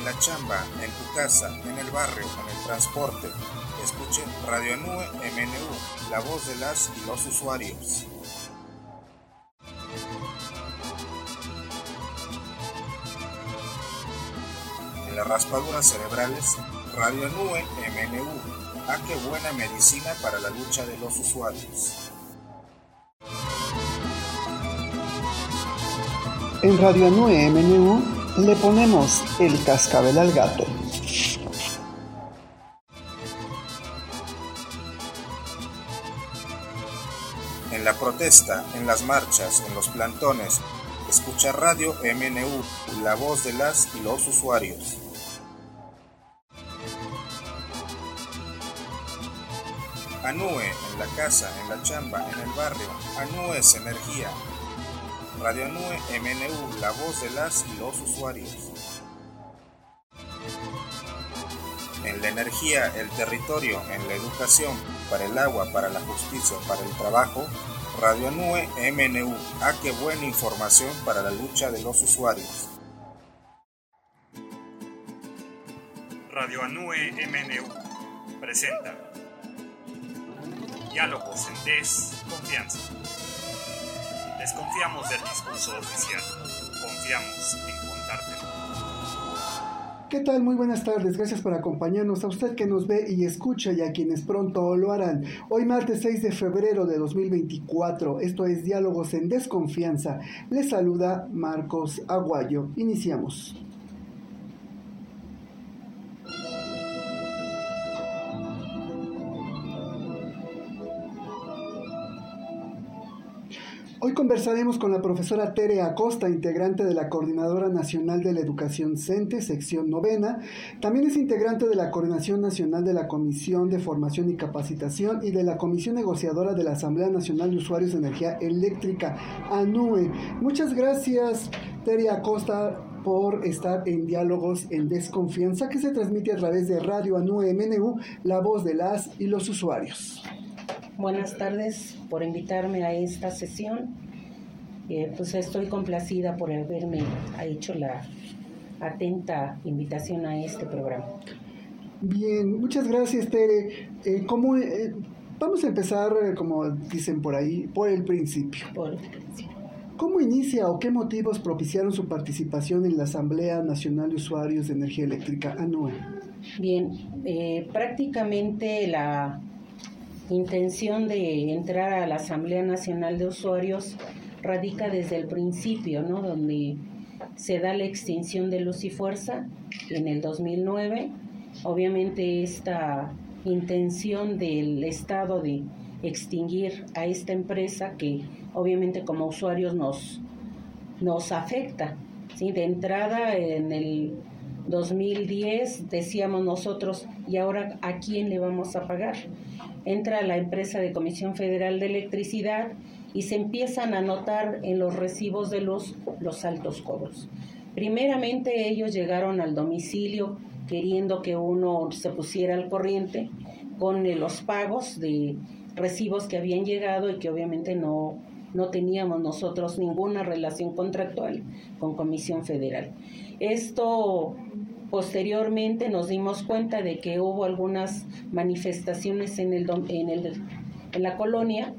en la chamba, en tu casa, en el barrio, en el transporte. Escuche Radio Nube MNU, la voz de las y los usuarios. En las raspaduras cerebrales, Radio Nube MNU. Ah, qué buena medicina para la lucha de los usuarios. En Radio Anue MNU le ponemos el cascabel al gato. En la protesta, en las marchas, en los plantones, escucha Radio MNU, la voz de las y los usuarios. Anue, en la casa, en la chamba, en el barrio. Anue es energía, Radio Nube MNU, la voz de las y los usuarios. En la energía, el territorio, en la educación, para el agua, para la justicia, para el trabajo, Radio Nube MNU. Ah, qué buena información para la lucha de los usuarios. Radio Anue MNU presenta Diálogos en Desconfianza. Desconfiamos del discurso oficial. Confiamos en contártelo. ¿Qué tal? Muy buenas tardes. Gracias por acompañarnos a usted que nos ve y escucha y a quienes pronto lo harán. Hoy martes 6 de febrero de 2024. Esto es Diálogos en Desconfianza. Les saluda Marcos Aguayo. Iniciamos. Hoy conversaremos con la profesora Tere Acosta, integrante de la Coordinadora Nacional de la Educación CENTE, sección novena. También es integrante de la Coordinación Nacional de la Comisión de Formación y Capacitación y de la Comisión Negociadora de la Asamblea Nacional de Usuarios de Energía Eléctrica, ANUE. Muchas gracias, Tere Acosta, por estar en Diálogos en Desconfianza, que se transmite a través de Radio ANUE MNU, la voz de las y los usuarios. Buenas tardes por invitarme a esta sesión. Eh, pues estoy complacida por haberme hecho la atenta invitación a este programa. Bien, muchas gracias Tere. Eh, ¿cómo, eh, vamos a empezar, como dicen por ahí, por el principio. Por el principio. ¿Cómo inicia o qué motivos propiciaron su participación en la Asamblea Nacional de Usuarios de Energía Eléctrica, ANUE? Bien, prácticamente la intención de entrar a la Asamblea Nacional de Usuarios radica desde el principio, ¿no? Donde se da la extinción de Luz y Fuerza en el 2009. Obviamente esta intención del Estado de extinguir a esta empresa que obviamente como usuarios nos, nos afecta. ¿sí? De entrada en el 2010 decíamos nosotros, ¿y ahora a quién le vamos a pagar? entra la empresa de Comisión Federal de Electricidad y se empiezan a notar en los recibos de luz los altos cobros. Primeramente ellos llegaron al domicilio queriendo que uno se pusiera al corriente con los pagos de recibos que habían llegado y que obviamente no, no teníamos nosotros ninguna relación contractual con Comisión Federal. Esto Posteriormente nos dimos cuenta de que hubo algunas manifestaciones en, el, en, el, en la colonia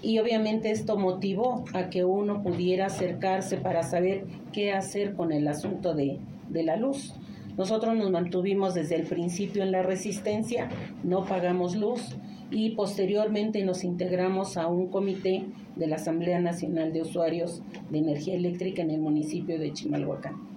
y obviamente esto motivó a que uno pudiera acercarse para saber qué hacer con el asunto de, de la luz. Nosotros nos mantuvimos desde el principio en la resistencia, no pagamos luz y posteriormente nos integramos a un comité de la Asamblea Nacional de Usuarios de Energía Eléctrica en el municipio de Chimalhuacán.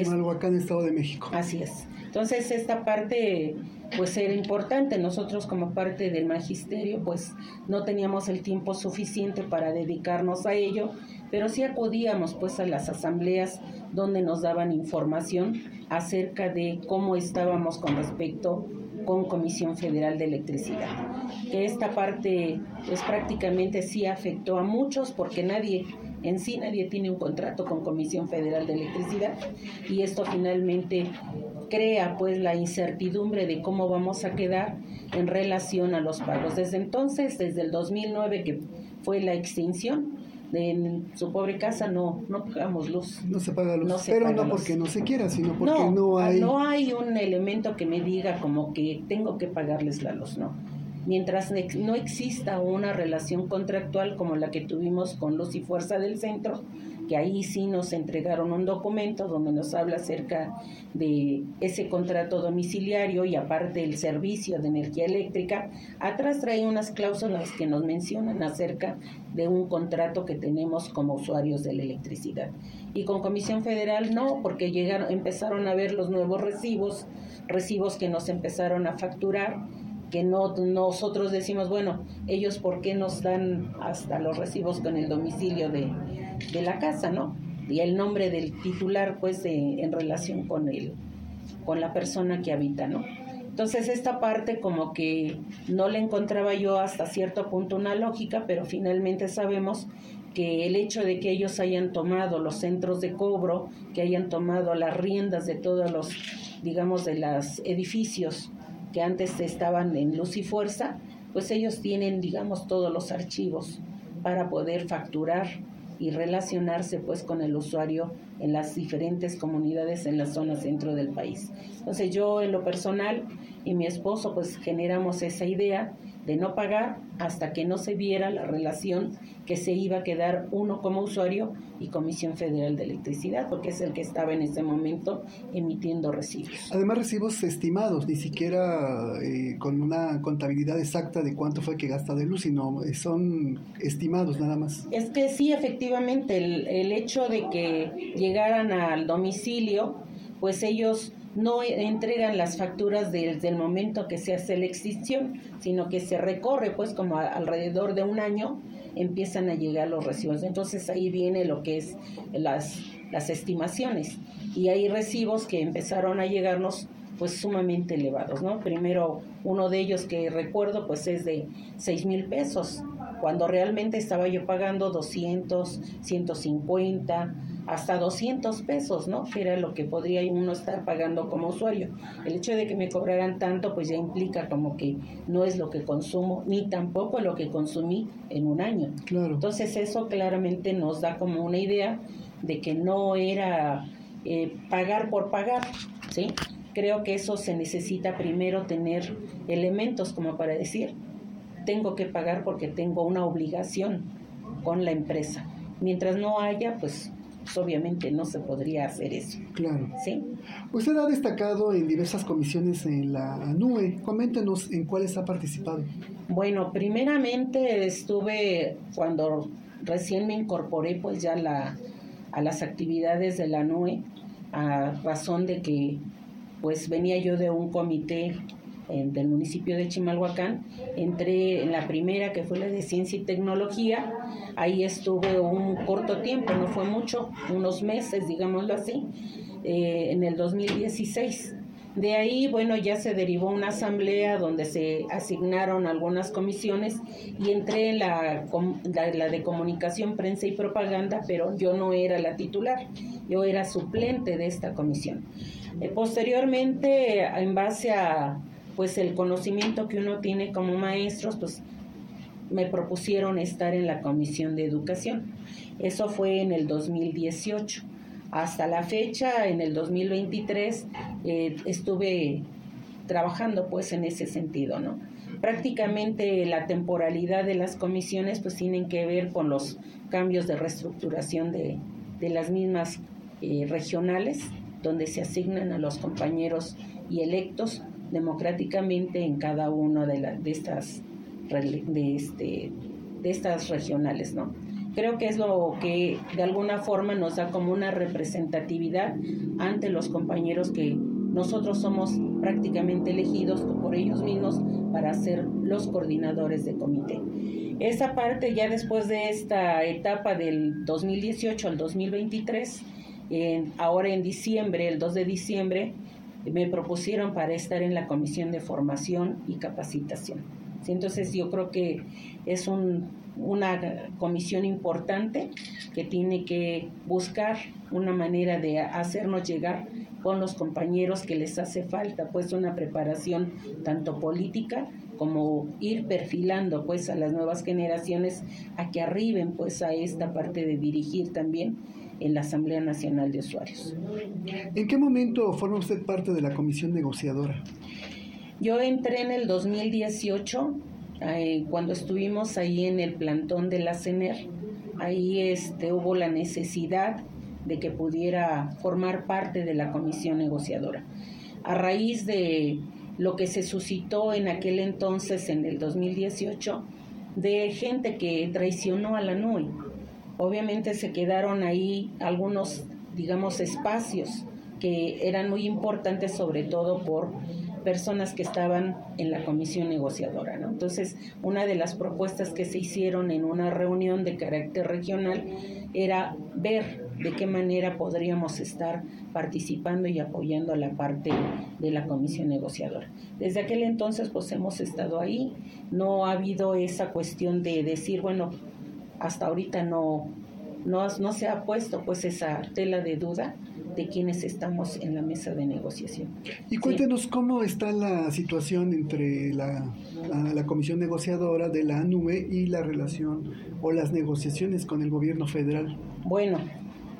Chimalhuacán, Estado de México. Así es. Entonces, esta parte pues era importante. Nosotros como parte del magisterio pues no teníamos el tiempo suficiente para dedicarnos a ello, pero sí acudíamos pues a las asambleas donde nos daban información acerca de cómo estábamos con respecto con Comisión Federal de Electricidad. Que esta parte pues prácticamente sí afectó a muchos porque nadie en sí nadie tiene un contrato con Comisión Federal de Electricidad y esto finalmente crea pues la incertidumbre de cómo vamos a quedar en relación a los pagos. Desde entonces, desde el 2009 que fue la extinción, en su pobre casa no, no pagamos luz. No se paga luz, pero no porque no se quiera, sino porque no, hay... No hay un elemento que me diga como que tengo que pagarles la luz, no. Mientras no exista una relación contractual como la que tuvimos con Luz y Fuerza del Centro, que ahí sí nos entregaron un documento donde nos habla acerca de ese contrato domiciliario y aparte el servicio de energía eléctrica. Atrás trae unas cláusulas que nos mencionan acerca de un contrato que tenemos como usuarios de la electricidad. Y con Comisión Federal no, porque llegaron, empezaron a ver los nuevos recibos, recibos que nos empezaron a facturar que no nosotros decimos, bueno, ellos por qué nos dan hasta los recibos con el domicilio de, de la casa, ¿no? Y el nombre del titular, pues, en relación con el, con la persona que habita, ¿no? Entonces esta parte como que no le encontraba yo hasta cierto punto una lógica, pero finalmente sabemos que el hecho de que ellos hayan tomado los centros de cobro, que hayan tomado las riendas de todos los, digamos, de los edificios que antes estaban en luz y fuerza, pues ellos tienen, digamos, todos los archivos para poder facturar y relacionarse pues con el usuario en las diferentes comunidades en la zona centro del país. Entonces yo en lo personal y mi esposo pues generamos esa idea de no pagar hasta que no se viera la relación que se iba a quedar uno como usuario y Comisión Federal de Electricidad, porque es el que estaba en ese momento emitiendo recibos. Además recibos estimados, ni siquiera eh, con una contabilidad exacta de cuánto fue que gasta de luz, sino eh, son estimados nada más. Es que sí, efectivamente, el, el hecho de que llegaran al domicilio, pues ellos no entregan las facturas desde el momento que se hace la extinción, sino que se recorre pues como alrededor de un año empiezan a llegar los recibos. Entonces ahí viene lo que es las, las estimaciones. Y hay recibos que empezaron a llegarnos pues sumamente elevados, ¿no? Primero uno de ellos que recuerdo pues es de 6 mil pesos, cuando realmente estaba yo pagando 200, 150, hasta 200 pesos, ¿no? Que era lo que podría uno estar pagando como usuario. El hecho de que me cobraran tanto, pues ya implica como que no es lo que consumo, ni tampoco lo que consumí en un año. Claro. Entonces eso claramente nos da como una idea de que no era eh, pagar por pagar, ¿sí? Creo que eso se necesita primero tener elementos como para decir, tengo que pagar porque tengo una obligación con la empresa. Mientras no haya, pues pues, obviamente no se podría hacer eso. Claro. ¿Sí? Usted ha destacado en diversas comisiones en la NUE. Coméntenos en cuáles ha participado. Bueno, primeramente estuve cuando recién me incorporé pues ya la, a las actividades de la NUE a razón de que pues venía yo de un comité del municipio de Chimalhuacán. Entré en la primera, que fue la de Ciencia y Tecnología. Ahí estuve un corto tiempo, no fue mucho, unos meses, digámoslo así, eh, en el 2016. De ahí, bueno, ya se derivó una asamblea donde se asignaron algunas comisiones y entré en la, la, de comunicación, prensa y propaganda, pero yo no era la titular, yo era suplente de esta comisión. Eh, posteriormente, en base a pues el conocimiento que uno tiene como maestros, pues me propusieron estar en la comisión de educación. Eso fue en el 2018. Hasta la fecha, en el 2023, eh, estuve trabajando pues en ese sentido, ¿no? Prácticamente la temporalidad de las comisiones pues tienen que ver con los cambios de reestructuración de, las mismas eh, regionales, donde se asignan a los compañeros y electos democráticamente en cada una de, de, estas, de, este, de estas regionales, ¿no? Creo que es lo que de alguna forma nos da como una representatividad ante los compañeros que nosotros somos prácticamente elegidos por ellos mismos para ser los coordinadores de comité. Esa parte ya después de esta etapa del 2018 al 2023, ahora en diciembre, el 2 de diciembre, me propusieron para estar en la comisión de formación y capacitación. Entonces yo creo que es una comisión importante que tiene que buscar una manera de hacernos llegar con los compañeros que les hace falta, pues una preparación tanto política como ir perfilando pues a las nuevas generaciones a que arriben pues a esta parte de dirigir también en la Asamblea Nacional de Usuarios. ¿En qué momento forma usted parte de la comisión negociadora? Yo entré en el 2018, eh, cuando estuvimos ahí en el plantón de la CENER, ahí este, hubo la necesidad de que pudiera formar parte de la comisión negociadora. A raíz de lo que se suscitó en aquel entonces, en el 2018, de gente que traicionó a la NUI, Obviamente se quedaron ahí algunos, digamos, espacios que eran muy importantes, sobre todo por personas que estaban en la comisión negociadora. ¿no? Entonces, una de las propuestas que se hicieron en una reunión de carácter regional era ver de qué manera podríamos estar participando y apoyando a la parte de la comisión negociadora. Desde aquel entonces, pues hemos estado ahí, no ha habido esa cuestión de decir, bueno, hasta ahorita no, no, no se ha puesto pues esa tela de duda de quienes estamos en la mesa de negociación. Y cuéntenos cómo está la situación entre la, la, comisión negociadora de la ANUE y la relación o las negociaciones con el gobierno federal. Bueno,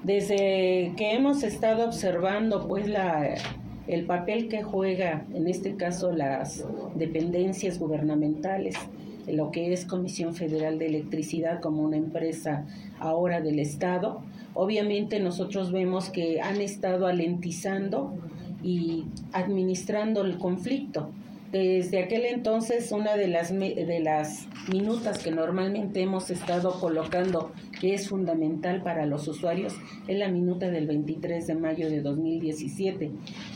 desde que hemos estado observando pues la el papel que juega en este caso las dependencias gubernamentales lo que es Comisión Federal de Electricidad como una empresa ahora del Estado. Obviamente nosotros vemos que han estado alentizando y administrando el conflicto. Desde aquel entonces, una de las, de las minutas que normalmente hemos estado colocando, que es fundamental para los usuarios, es la minuta del 23 de mayo de 2017.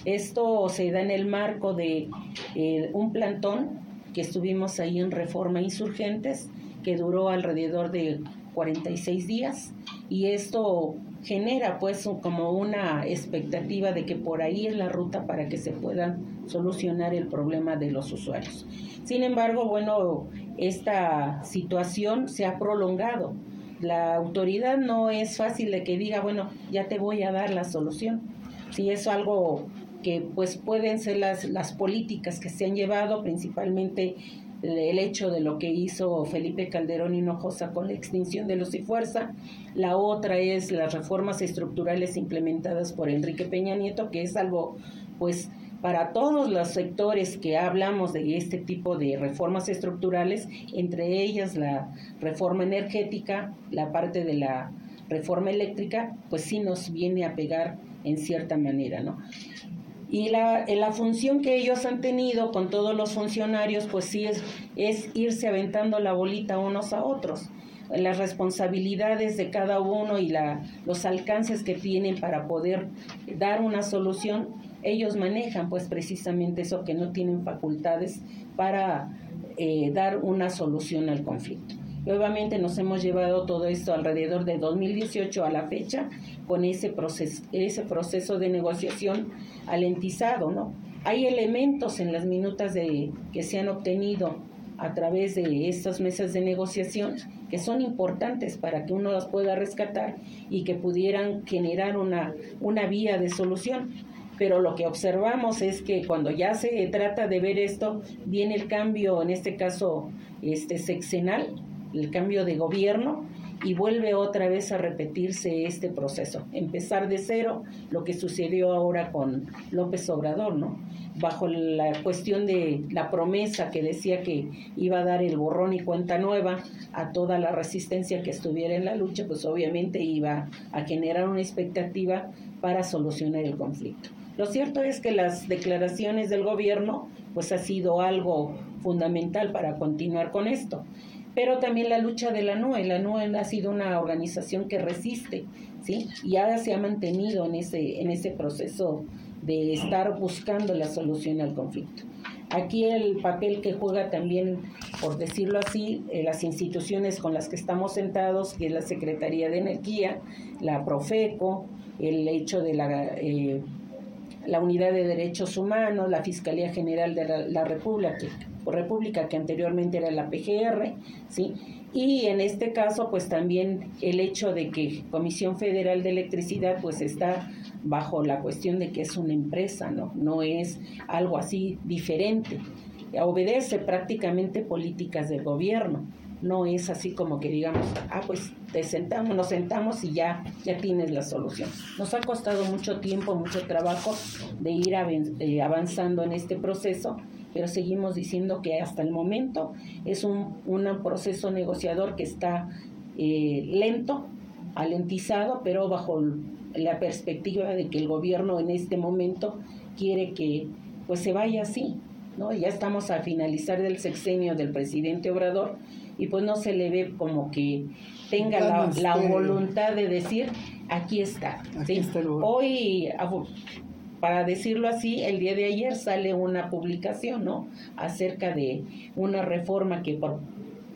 Esto se da en el marco de eh, un plantón que estuvimos ahí en Reforma Insurgentes, que duró alrededor de 46 días y esto genera pues como una expectativa de que por ahí es la ruta para que se pueda solucionar el problema de los usuarios. Sin embargo, bueno, esta situación se ha prolongado. La autoridad no es fácil de que diga, bueno, ya te voy a dar la solución. Si es algo que pues pueden ser las, las políticas que se han llevado, principalmente el hecho de lo que hizo Felipe Calderón Hinojosa con la extinción de los y fuerza, la otra es las reformas estructurales implementadas por Enrique Peña Nieto, que es algo pues para todos los sectores que hablamos de este tipo de reformas estructurales, entre ellas la reforma energética, la parte de la reforma eléctrica, pues sí nos viene a pegar en cierta manera, ¿no? Y la, la, función que ellos han tenido con todos los funcionarios, pues sí es, es irse aventando la bolita unos a otros. Las responsabilidades de cada uno y la, los alcances que tienen para poder dar una solución, ellos manejan pues precisamente eso que no tienen facultades para eh, dar una solución al conflicto. Nuevamente nos hemos llevado todo esto alrededor de 2018 a la fecha con ese proceso, ese proceso de negociación alentizado, ¿no? Hay elementos en las minutas de, que se han obtenido a través de estas mesas de negociación que son importantes para que uno las pueda rescatar y que pudieran generar una, una vía de solución. Pero lo que observamos es que cuando ya se trata de ver esto, viene el cambio, en este caso este sexenal, el cambio de gobierno y vuelve otra vez a repetirse este proceso, empezar de cero, lo que sucedió ahora con López Obrador, ¿no? Bajo la cuestión de la promesa que decía que iba a dar el borrón y cuenta nueva a toda la resistencia que estuviera en la lucha, pues obviamente iba a generar una expectativa para solucionar el conflicto. Lo cierto es que las declaraciones del gobierno pues ha sido algo fundamental para continuar con esto pero también la lucha de la NUE. La NUE ha sido una organización que resiste, ¿sí? Y ahora se ha mantenido en ese, en ese proceso de estar buscando la solución al conflicto. Aquí el papel que juega también, por decirlo así, eh, las instituciones con las que estamos sentados, que es la Secretaría de Energía, la Profeco, el hecho de la, eh, la Unidad de Derechos Humanos, la Fiscalía General de la, la República, República, que anteriormente era la PGR, ¿sí? Y en este caso, pues también el hecho de que Comisión Federal de Electricidad, pues está bajo la cuestión de que es una empresa, ¿no? No es algo así diferente. obedece prácticamente políticas del gobierno. No es así como que digamos, ah, pues te sentamos, nos sentamos y ya, ya tienes la solución. Nos ha costado mucho tiempo, mucho trabajo de ir eh, avanzando en este proceso, pero seguimos diciendo que hasta el momento es un, un proceso negociador que está eh, lento, alentizado, pero bajo la perspectiva de que el gobierno en este momento quiere que pues se vaya así, ¿no? Ya estamos a finalizar del sexenio del presidente Obrador y pues no se le ve como que tenga la, voluntad de decir, aquí está. Hoy, para decirlo así, el día de ayer sale una publicación, ¿no? Acerca de una reforma que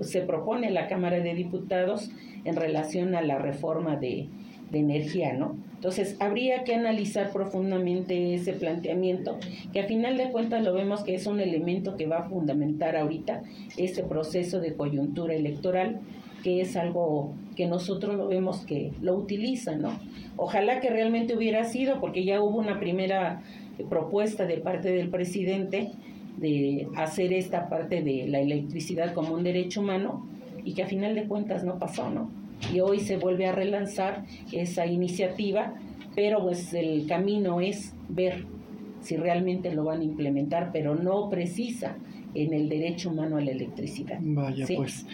se propone la Cámara de Diputados en relación a la reforma de, de energía, ¿no? Entonces, habría que analizar profundamente ese planteamiento, que a final de cuentas lo vemos que es un elemento que va a fundamentar ahorita ese proceso de coyuntura electoral, que es algo que nosotros lo vemos que lo utilizan, ¿no? Ojalá que realmente hubiera sido, porque ya hubo una primera propuesta de parte del presidente de hacer esta parte de la electricidad como un derecho humano y que a final de cuentas no pasó, ¿no? y hoy se vuelve a relanzar esa iniciativa, pero pues el camino es ver si realmente lo van a implementar, pero no precisa en el derecho humano a la electricidad. Vaya, pues.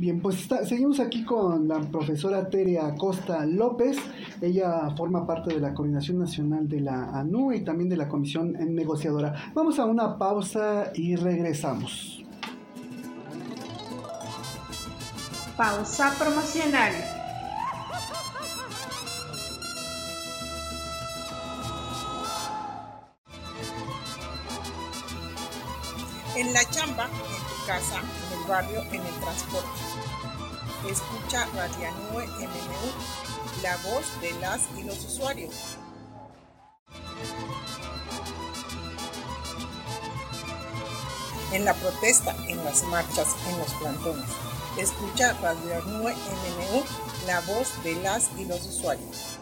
Bien, pues seguimos aquí con la profesora Teria Acosta López. Ella forma parte de la Coordinación Nacional de la ANU y también de la Comisión Negociadora. Vamos a una pausa y regresamos. Pausa promocional. En la chamba, en tu casa, barrio, en el transporte. Escucha Radianue MMU, la voz de las y los usuarios. En la protesta, en las marchas, en los plantones Escucha Radio Anue MMU, la voz de las y los usuarios.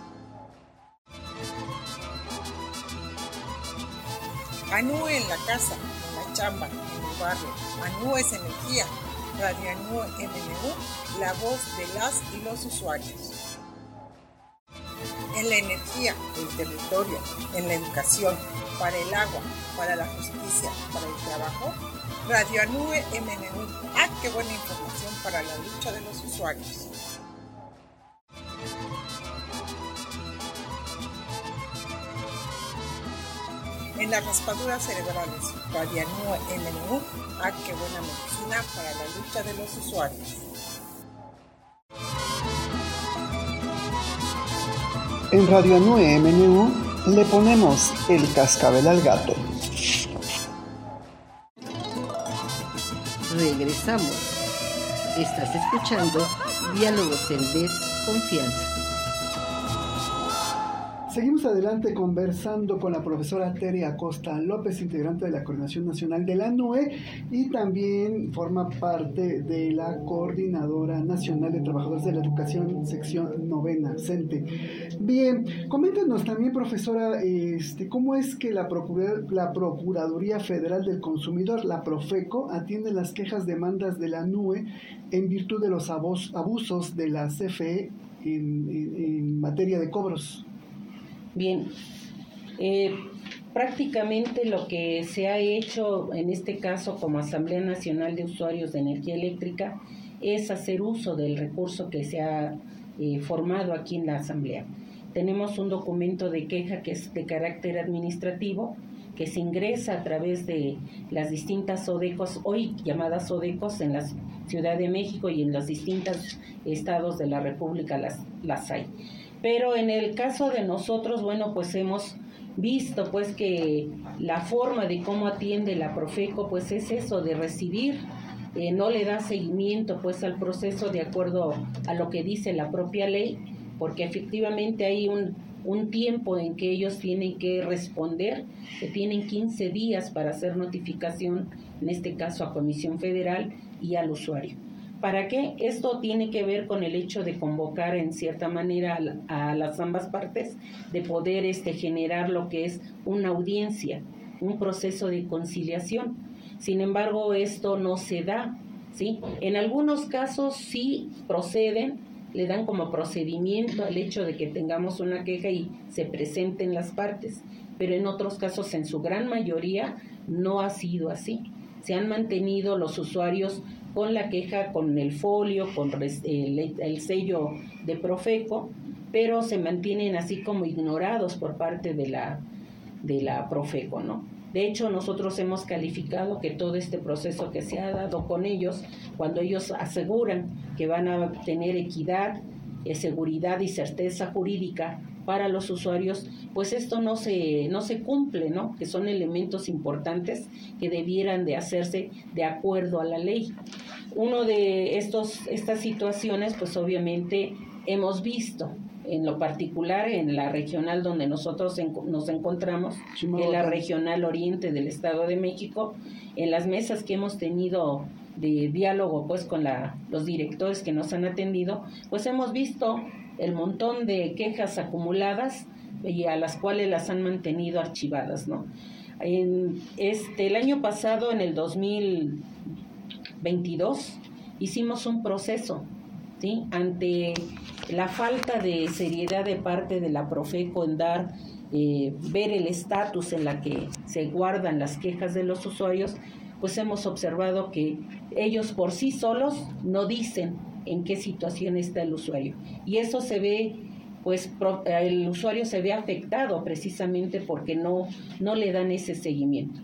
Anue en la casa, en la chamba, barrio. Anue es energía. Radio Anue MMU, la voz de las y los usuarios. En la energía, el territorio, en la educación, para el agua, para la justicia, para el trabajo, Radio Anue MMU. ¡Ah, qué buena información para la lucha de los usuarios! En las raspaduras cerebrales, Radio Anue MMU. ¡Ah, qué buena medicina para la lucha de los usuarios! En Radio Anue MNU le ponemos el cascabel al gato. regresamos. Estás escuchando Diálogos en Desconfianza. Seguimos adelante conversando con la profesora Tere Acosta López, integrante de la Coordinación Nacional de la NUE y también forma parte de la Coordinadora Nacional de Trabajadores de la Educación, sección novena, CENTE. Bien, coméntenos también, profesora, este, cómo es que la, la Procuraduría Federal del Consumidor, la Profeco, atiende las quejas demandas de la NUE en virtud de los abusos de la CFE en materia de cobros. Bien, eh, prácticamente lo que se ha hecho en este caso como Asamblea Nacional de Usuarios de Energía Eléctrica es hacer uso del recurso que se ha eh, formado aquí en la Asamblea. Tenemos un documento de queja que es de carácter administrativo que se ingresa a través de las distintas ODECOS, hoy llamadas ODECOS en la Ciudad de México y en los distintos estados de la República las, las hay. Pero en el caso de nosotros, bueno, pues hemos visto pues que la forma de cómo atiende la Profeco pues es eso de recibir eh, no le da seguimiento pues al proceso de acuerdo a lo que dice la propia ley porque efectivamente hay un, un tiempo en que ellos tienen que responder que tienen 15 días para hacer notificación en este caso a Comisión Federal y al usuario ¿Para qué? Esto tiene que ver con el hecho de convocar en cierta manera a, las ambas partes, de poder este, generar lo que es una audiencia, un proceso de conciliación. Sin embargo, esto no se da, ¿sí? En algunos casos sí proceden, le dan como procedimiento al hecho de que tengamos una queja y se presenten las partes, pero en otros casos, en su gran mayoría, no ha sido así. Se han mantenido los usuarios con la queja, con el folio, con el, el sello de Profeco, pero se mantienen así como ignorados por parte de la, de la Profeco, ¿no? De hecho, nosotros hemos calificado que todo este proceso que se ha dado con ellos, cuando ellos aseguran que van a tener equidad, eh, seguridad y certeza jurídica para los usuarios, pues esto no se, no se cumple, ¿no? Que son elementos importantes que debieran de hacerse de acuerdo a la ley. Uno de estos, estas situaciones, pues obviamente hemos visto en lo particular en la regional donde nosotros nos encontramos, en la regional oriente del Estado de México, en las mesas que hemos tenido de diálogo pues con la, los directores que nos han atendido, pues hemos visto el montón de quejas acumuladas y a las cuales las han mantenido archivadas, ¿no? En este, el año pasado, en el 2022, hicimos un proceso ¿sí? ante la falta de seriedad de parte de la Profeco en dar, eh, ver el estatus en la que se guardan las quejas de los usuarios, pues hemos observado que ellos por sí solos no dicen en qué situación está el usuario. Y eso se ve, pues el usuario se ve afectado precisamente porque no, no le dan ese seguimiento.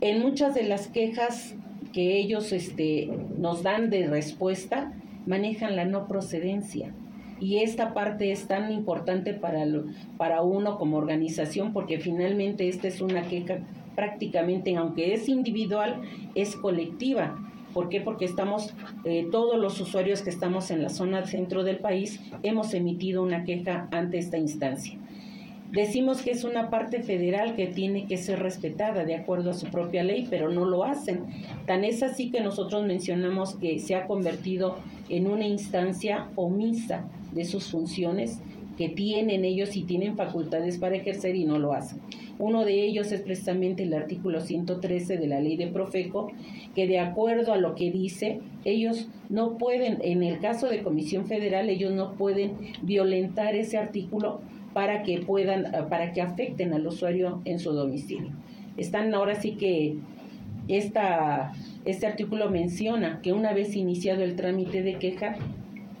En muchas de las quejas que ellos este, nos dan de respuesta, manejan la no procedencia. Y esta parte es tan importante para, para uno como organización porque finalmente esta es una queja prácticamente, aunque es individual, es colectiva. ¿Por qué? Porque estamos, eh, todos los usuarios que estamos en la zona centro del país, hemos emitido una queja ante esta instancia. Decimos que es una parte federal que tiene que ser respetada de acuerdo a su propia ley, pero no lo hacen. Tan es así que nosotros mencionamos que se ha convertido en una instancia omisa de sus funciones que tienen ellos y tienen facultades para ejercer y no lo hacen. Uno de ellos es precisamente el artículo 113 de la ley de Profeco, que de acuerdo a lo que dice, ellos no pueden, en el caso de Comisión Federal, ellos no pueden violentar ese artículo para que puedan, eh, para que afecten al usuario en su domicilio. Están ahora sí que esta, este artículo menciona que una vez iniciado el trámite de queja,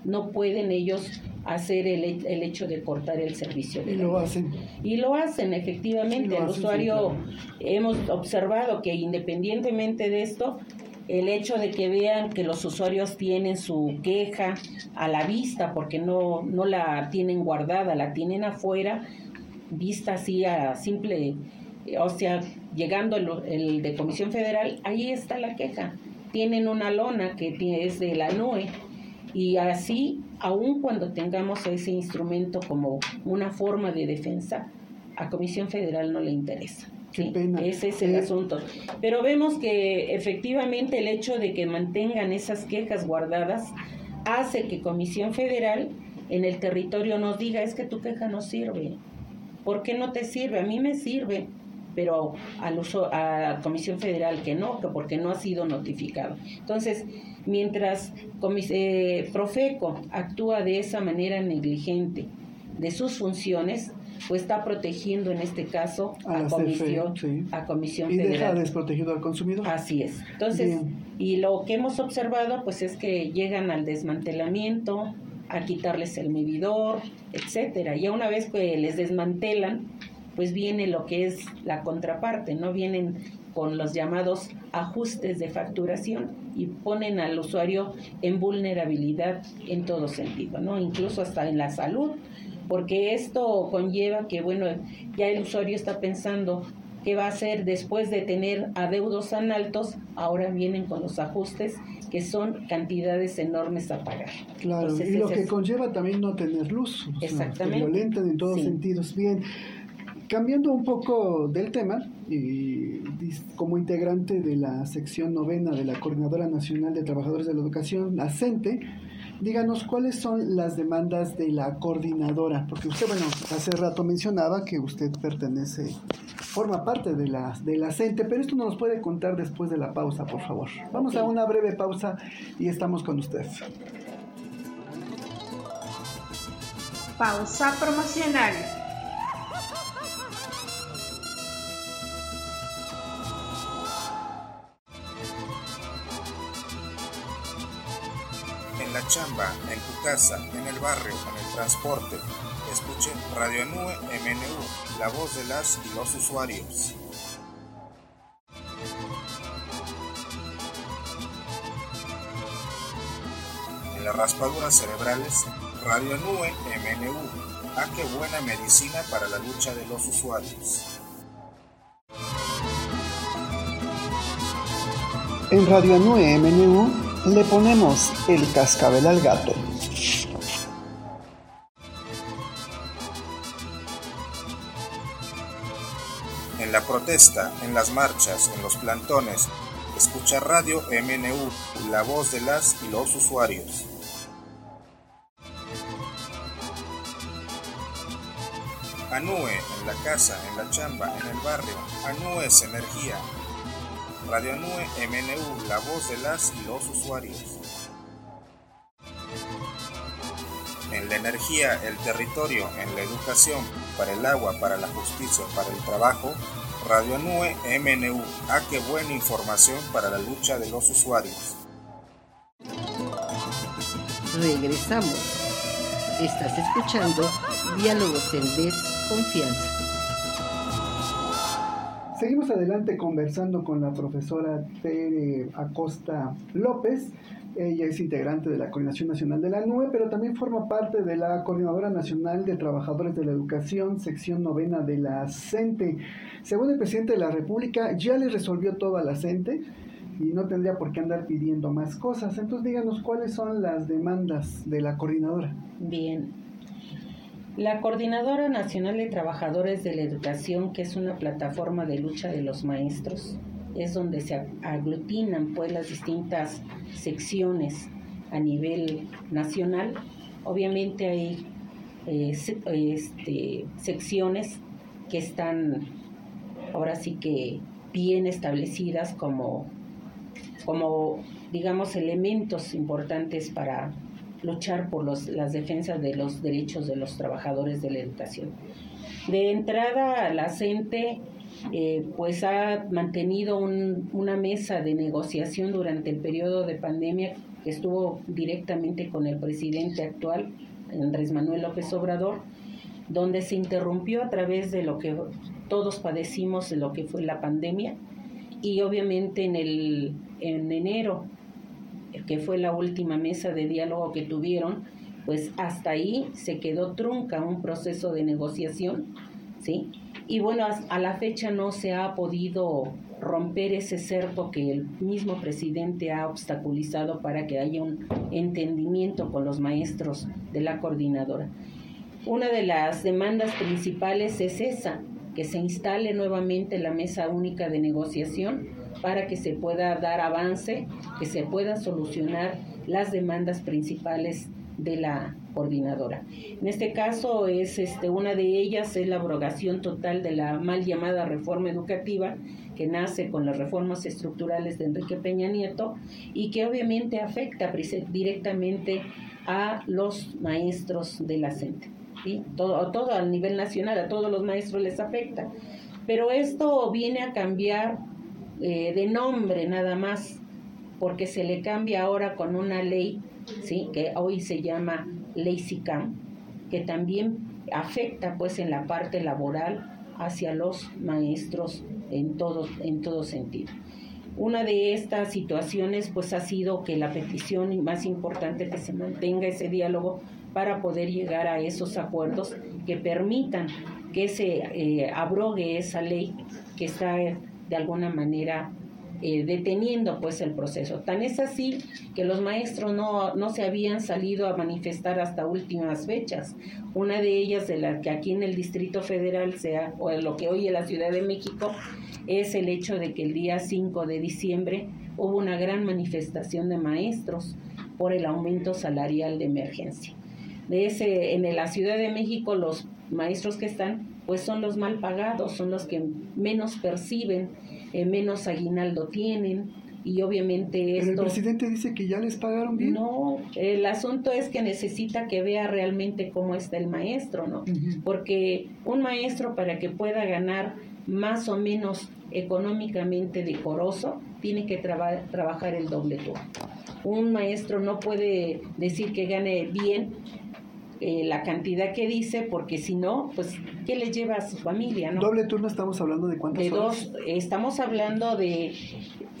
no pueden ellos hacer el, el hecho de cortar el servicio. y lo hacen. Y lo hacen, efectivamente. el usuario, hemos observado que independientemente de esto, el hecho de que vean que los usuarios tienen su queja a la vista porque no, no la tienen guardada, la tienen afuera, vista así a simple, o sea, llegando el, de Comisión Federal, ahí está la queja. Tienen una lona que es de la NUE y así, aun cuando tengamos ese instrumento como una forma de defensa, a Comisión Federal no le interesa. Ese es el asunto. Pero vemos que efectivamente el hecho de que mantengan esas quejas guardadas hace que Comisión Federal en el territorio nos diga es que tu queja no sirve. ¿Por qué no te sirve? A mí me sirve, pero al uso, a Comisión Federal que no, que porque no ha sido notificado. Entonces, mientras eh, Profeco actúa de esa manera negligente de sus funciones, pues está protegiendo en este caso a, comisión, a comisión y federal. deja desprotegido al consumidor. Así es. Entonces, y lo que hemos observado pues es que llegan al desmantelamiento, a quitarles el medidor, etcétera. Y una vez que les desmantelan, pues viene lo que es la contraparte, ¿no? Vienen con los llamados ajustes de facturación y ponen al usuario en vulnerabilidad en todo sentido, ¿no? Incluso hasta en la salud, porque esto conlleva que, bueno, ya el usuario está pensando qué va a hacer después de tener adeudos tan altos, ahora vienen con los ajustes que son cantidades enormes a pagar. Claro, y lo que conlleva también no tener luz, exactamente. violentan en todos sentidos. Bien, cambiando un poco del tema, y como integrante de la sección novena de la Coordinadora Nacional de Trabajadores de la Educación, la CENTE, díganos cuáles son las demandas de la coordinadora, porque usted, bueno, hace rato mencionaba que usted pertenece forma parte de la, de la CENTE, pero esto nos puede contar después de la pausa, por favor. Vamos a una breve pausa y estamos con usted. Pausa promocional. En tu casa, en el barrio, en el transporte, escuche Radio Nube MNU, la voz de las y los usuarios. En las raspaduras cerebrales, Radio Nube MNU. Ah, qué buena medicina para la lucha de los usuarios. En Radio Nube MNU le ponemos el cascabel al gato. En la protesta, en las marchas, en los plantones, escucha Radio MNU, la voz de las y los usuarios. Anue en la casa, en la chamba, en el barrio. Anue es energía. Radio Anue MNU, la voz de las y los usuarios. En la energía, el territorio, en la educación, para el agua, para la justicia, para el trabajo, Radio Anue MNU. Ah, qué buena información para la lucha de los usuarios. Regresamos. Estás escuchando Diálogos en Desconfianza. Seguimos adelante conversando con la profesora Tere Acosta López. Ella es integrante de la Coordinación Nacional de la Nube, pero también forma parte de la Coordinadora Nacional de Trabajadores de la Educación, sección novena de la CENTE. Según el presidente de la República, ya le resolvió todo a la CENTE y no tendría por qué andar pidiendo más cosas. Entonces díganos cuáles son las demandas de la coordinadora. Bien. La Coordinadora Nacional de Trabajadores de la Educación, que es una plataforma de lucha de los maestros, es donde se aglutinan pues las distintas secciones a nivel nacional. Obviamente hay eh, este, secciones que están ahora sí que bien establecidas como, como digamos, elementos importantes para luchar por los, las defensas de los derechos de los trabajadores de la educación. De entrada, la CENTE eh, pues ha mantenido un, una mesa de negociación durante el periodo de pandemia que estuvo directamente con el presidente actual, Andrés Manuel López Obrador, donde se interrumpió a través de lo que todos padecimos de lo que fue la pandemia y obviamente en, el, en enero que fue la última mesa de diálogo que tuvieron, pues hasta ahí se quedó trunca un proceso de negociación, ¿sí? Y bueno, a la fecha no se ha podido romper ese cerco que el mismo presidente ha obstaculizado para que haya un entendimiento con los maestros de la coordinadora. Una de las demandas principales es esa, que se instale nuevamente la mesa única de negociación para que se pueda dar avance, que se pueda solucionar las demandas principales de la coordinadora. En este caso es este una de ellas es la abrogación total de la mal llamada reforma educativa que nace con las reformas estructurales de Enrique Peña Nieto y que obviamente afecta directamente a los maestros de la CENTE. ¿sí? Todo a nivel nacional, a todos los maestros les afecta. Pero esto viene a cambiar eh, de nombre nada más, porque se le cambia ahora con una ley, ¿sí? que hoy se llama Ley SICAM, que también afecta pues en la parte laboral hacia los maestros en todo, en sentido. Una de estas situaciones pues ha sido que la petición más importante que se mantenga ese diálogo para poder llegar a esos acuerdos que permitan que se eh, abrogue esa ley que está de alguna manera eh, deteniendo pues el proceso. Tan es así que los maestros no, no se habían salido a manifestar hasta últimas fechas. Una de ellas, de la que aquí en el Distrito Federal, sea, o lo que hoy en la Ciudad de México, es el hecho de que el día 5 de diciembre hubo una gran manifestación de maestros por el aumento salarial de emergencia. De ese, en la Ciudad de México los maestros que están, pues son los mal pagados, son los que menos perciben, eh, menos aguinaldo tienen, y obviamente Pero el esto... presidente dice que ya les pagaron bien. No, el asunto es que necesita que vea realmente cómo está el maestro, ¿no? Porque un maestro para que pueda ganar más o menos económicamente decoroso, tiene que traba- trabajar el doble turno. Un maestro no puede decir que gane bien eh, la cantidad que dice, porque si no, pues, ¿qué le lleva a su familia, no? Doble turno estamos hablando de cuántas de horas. dos, estamos hablando de,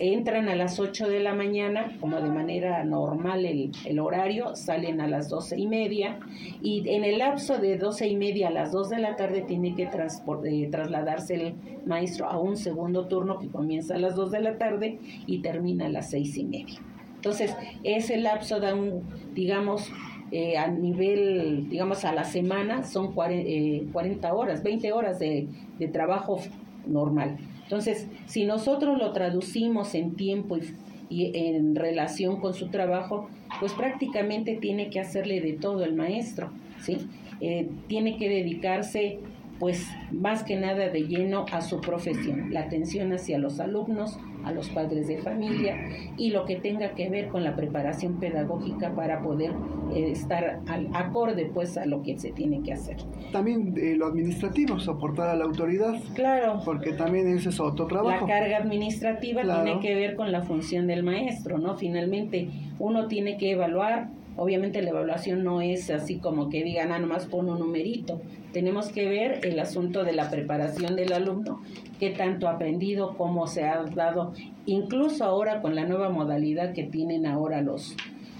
entran a las 8 de la mañana, como de manera normal el, el horario, salen a las doce y media, y en el lapso de doce y media a las 2 de la tarde tiene que eh, trasladarse el maestro a un segundo turno que comienza a las 2 de la tarde y termina a las seis y media. Entonces, ese lapso da un, digamos, eh, a nivel, digamos, a la semana son cuare- eh, 40 horas, 20 horas de, de trabajo normal. Entonces, si nosotros lo traducimos en tiempo y, y en relación con su trabajo, pues prácticamente tiene que hacerle de todo el maestro, ¿sí? Eh, tiene que dedicarse pues más que nada de lleno a su profesión, la atención hacia los alumnos, a los padres de familia y lo que tenga que ver con la preparación pedagógica para poder eh, estar al acorde pues a lo que se tiene que hacer. También eh, lo administrativo, soportar a la autoridad, Claro, porque también ese es otro la trabajo. carga administrativa Claro. tiene que ver con la función del maestro, ¿no? Finalmente uno tiene que evaluar, obviamente la evaluación no es así como que digan, ah, nomás pon un numerito. Tenemos que ver el asunto de la preparación del alumno, qué tanto ha aprendido, cómo se ha dado, incluso ahora con la nueva modalidad que tienen ahora los,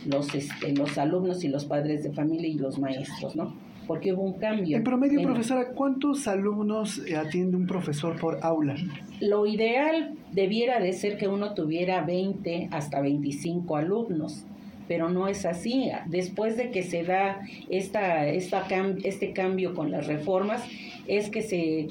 los, este, los alumnos y los padres de familia y los maestros, ¿no? Porque hubo un cambio. En promedio, en- profesora, ¿cuántos alumnos eh, atiende un profesor por aula? Lo ideal debiera de ser que uno tuviera 20 hasta 25 alumnos, pero no es así. Después de que se da esta, esta cam- este cambio con las reformas, es que se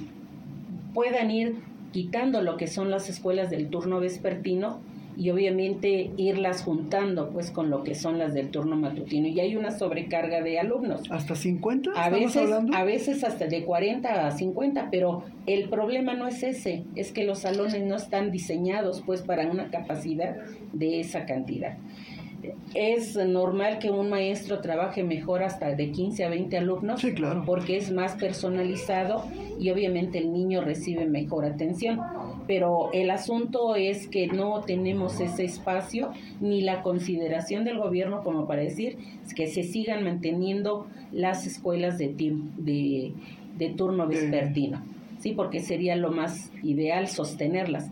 puedan ir quitando lo que son las escuelas del turno vespertino y obviamente irlas juntando pues con lo que son las del turno matutino y hay una sobrecarga de alumnos. ¿Hasta 50? A ¿Estamos veces, hablando? a veces hasta de 40 a 50, pero el problema no es ese, es que los salones no están diseñados pues para una capacidad de esa cantidad. Es normal que un maestro trabaje mejor hasta de 15 a 20 alumnos Sí, claro. porque es más personalizado y obviamente el niño recibe mejor atención. Pero el asunto es que no tenemos ese espacio ni la consideración del gobierno como para decir que se sigan manteniendo las escuelas de, de, de turno vespertino, ¿sí? porque sería lo más ideal sostenerlas.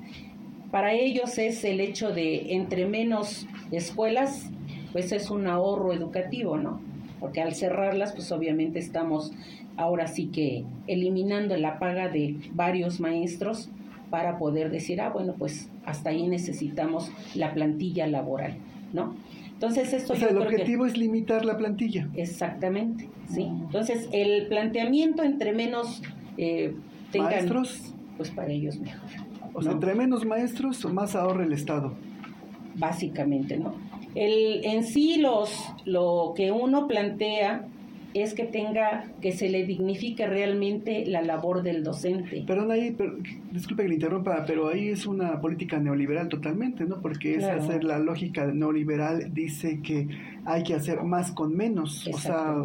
Para ellos es el hecho de entre menos escuelas, pues es un ahorro educativo, ¿no? Porque al cerrarlas, pues obviamente estamos ahora sí que eliminando la paga de varios maestros para poder decir, ah, bueno, pues hasta ahí necesitamos la plantilla laboral, ¿no? Entonces esto O sea, yo el creo que- objetivo es limitar la plantilla. Exactamente, sí. Entonces, el planteamiento entre menos eh, tengan, Maestros. pues para ellos mejor. O sea, ¿no? entre menos maestros, más ahorra el Estado. Básicamente, ¿no? El, en sí, los, lo que uno plantea es que tenga, que se le dignifique realmente la labor del docente. Perdón, ahí, pero- disculpe que le interrumpa, pero ahí es una política neoliberal totalmente, ¿no? Porque es Claro. hacer la lógica neoliberal, dice que hay que hacer más con menos. O sea,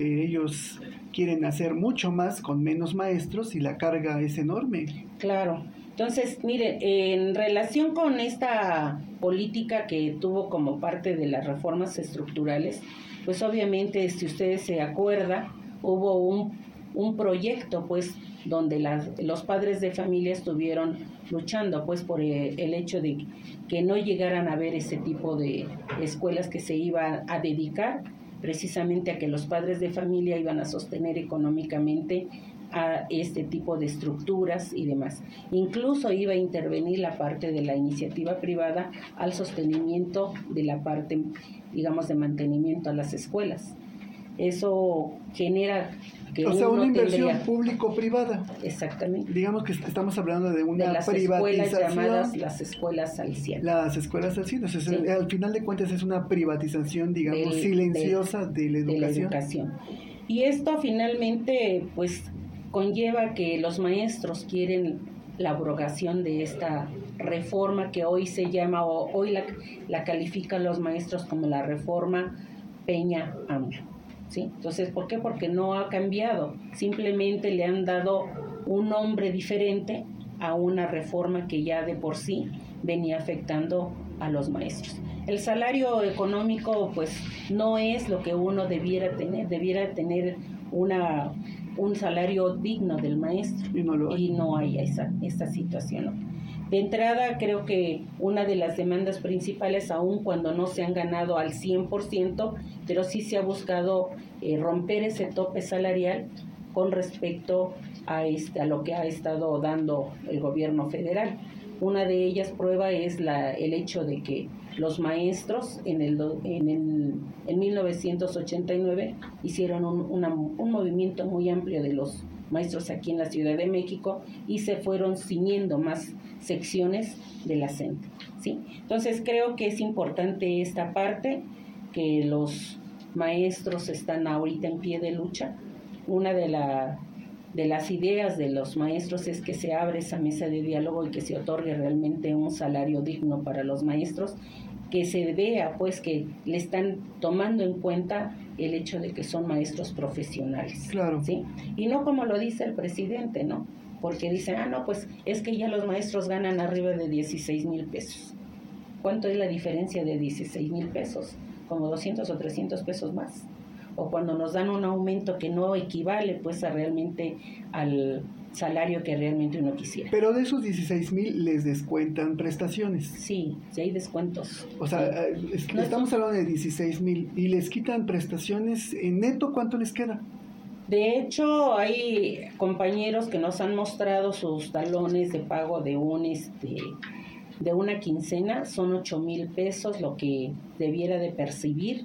eh, ellos quieren hacer mucho más con menos maestros y la carga es enorme. Claro. Entonces, mire, en relación con esta política que tuvo como parte de las reformas estructurales, pues obviamente, si ustedes se acuerdan, hubo un, un proyecto, pues, donde las, los padres de familia estuvieron luchando, pues, por eh, el hecho de que no llegaran a ver ese tipo de escuelas que se iban a dedicar precisamente a que los padres de familia iban a sostener económicamente a este tipo de estructuras y demás. Incluso iba a intervenir la parte de la iniciativa privada al sostenimiento de la parte, digamos, de mantenimiento a las escuelas. Eso genera que o sea, una inversión tendría- público-privada. exactamente Digamos que estamos hablando de de una las escuelas privatización. llamadas las escuelas al cielo. Las escuelas entonces Sí. al final de cuentas es una privatización, digamos, Del- silenciosa de la de la educación. educación. Y esto finalmente pues conlleva que los maestros quieren la abrogación de esta reforma que hoy se llama, o hoy la, califican los maestros como la reforma Peña AMLO. ¿sí? Entonces, ¿por qué? Porque no ha cambiado, simplemente le han dado un nombre diferente a una reforma que ya de por sí venía afectando a los maestros. El salario económico pues no es lo que uno debiera tener, debiera tener una, un salario digno del maestro Y no lo hay. y no hay esa, esta situación. De entrada, creo que una de las demandas principales, aun cuando no se han ganado al 100%, pero sí se ha buscado eh, romper ese tope salarial con respecto a, este, a lo que ha estado dando el gobierno federal. Una de ellas prueba es la, el hecho de que los maestros en, el, en, el, en 1989 hicieron un, un movimiento muy amplio de los maestros aquí en la Ciudad de México y se fueron ciñendo más secciones de la CENTE. ¿sí? Entonces creo que es importante esta parte, que los maestros están ahorita en pie de lucha. Una de, la, de las ideas de los maestros es que se abre esa mesa de diálogo y que se otorgue realmente un salario digno para los maestros, que se vea pues que le están tomando en cuenta el hecho de que son maestros profesionales. Claro. ¿sí? Y no como lo dice el presidente, ¿no? Porque dice, ah, no, pues es que ya los maestros ganan arriba de 16 mil pesos. ¿Cuánto es la diferencia de 16 mil pesos? Como 200 o 300 pesos más. O cuando nos dan un aumento que no equivale pues a realmente al salario que realmente uno quisiera. Pero de esos 16 mil les descuentan prestaciones. Sí, sí hay descuentos. O sea, eh, es que No, estamos hablando de 16 mil y les quitan prestaciones en neto, ¿cuánto les queda? De hecho, hay compañeros que nos han mostrado sus talones de pago de un este de una quincena, son 8 mil pesos lo que debiera de percibir,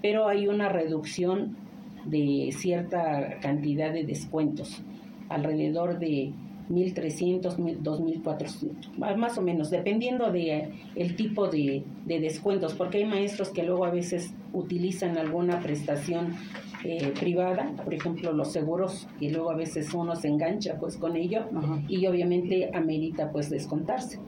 pero hay una reducción de cierta cantidad de descuentos, alrededor de 1.300, 2.400, más más o menos, dependiendo de el tipo de, de descuentos, porque hay maestros que luego a veces utilizan alguna prestación eh, privada, por ejemplo los seguros, y luego a veces uno se engancha pues con ello Ajá. y obviamente amerita pues descontarse,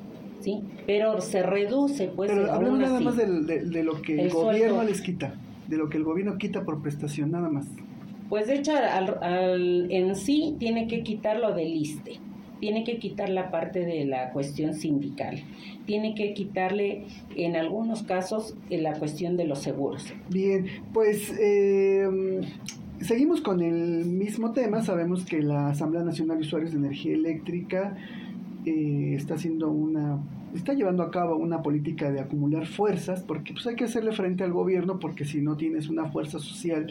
¿sí? Pero se reduce pues Pero hablemos nada así. más de, de lo que el, El gobierno sueldo. les quita, de lo que el gobierno quita por prestación, nada más. Pues de hecho, al- al- en sí tiene que quitar lo del ISTE, tiene que quitar la parte de la cuestión sindical, tiene que quitarle en algunos casos eh, la cuestión de los seguros. Bien, pues eh, seguimos con el mismo tema. Sabemos que la Asamblea Nacional de Usuarios de Energía Eléctrica eh, está haciendo una está llevando a cabo una política de acumular fuerzas porque pues hay que hacerle frente al gobierno porque si no tienes una fuerza social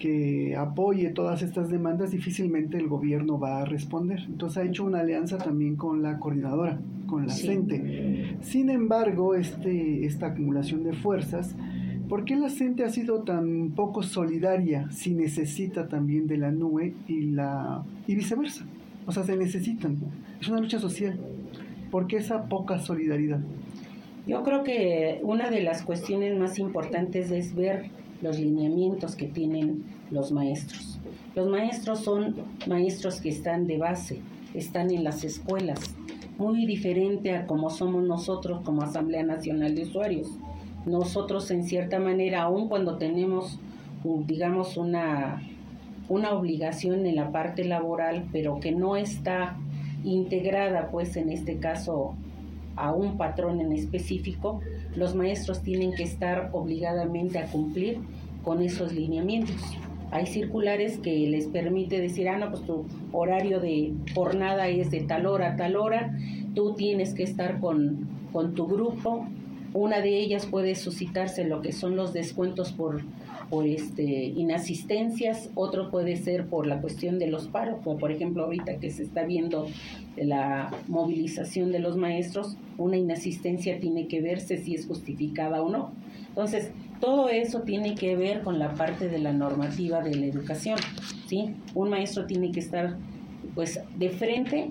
que apoye todas estas demandas difícilmente el gobierno va a responder entonces ha hecho una alianza también con la coordinadora con la Sí. CENTE sin embargo este esta acumulación de fuerzas ¿Por qué la CENTE ha sido tan poco solidaria si necesita también de la NUE y, la, y viceversa? O sea, se necesitan. Es una lucha social. ¿Por qué esa poca solidaridad? Yo creo que una de las cuestiones más importantes es ver los lineamientos que tienen los maestros. Los maestros son maestros que están de base, están en las escuelas, muy diferente a como somos nosotros como Asamblea Nacional de Usuarios. Nosotros en cierta manera, aun cuando tenemos, digamos, una, una obligación en la parte laboral, pero que no está integrada, pues en este caso, a un patrón en específico, los maestros tienen que estar obligadamente a cumplir con esos lineamientos. Hay circulares que les permite decir, ah, no, pues tu horario de jornada es de tal hora a tal hora, tú tienes que estar con, con tu grupo. Una de ellas puede suscitarse lo que son los descuentos por, por este, inasistencias, otro puede ser por la cuestión de los paros, como por ejemplo ahorita que se está viendo la movilización de los maestros, una inasistencia tiene que verse si es justificada o no. Entonces, todo eso tiene que ver con la parte de la normativa de la educación, ¿sí? Un maestro tiene que estar pues de frente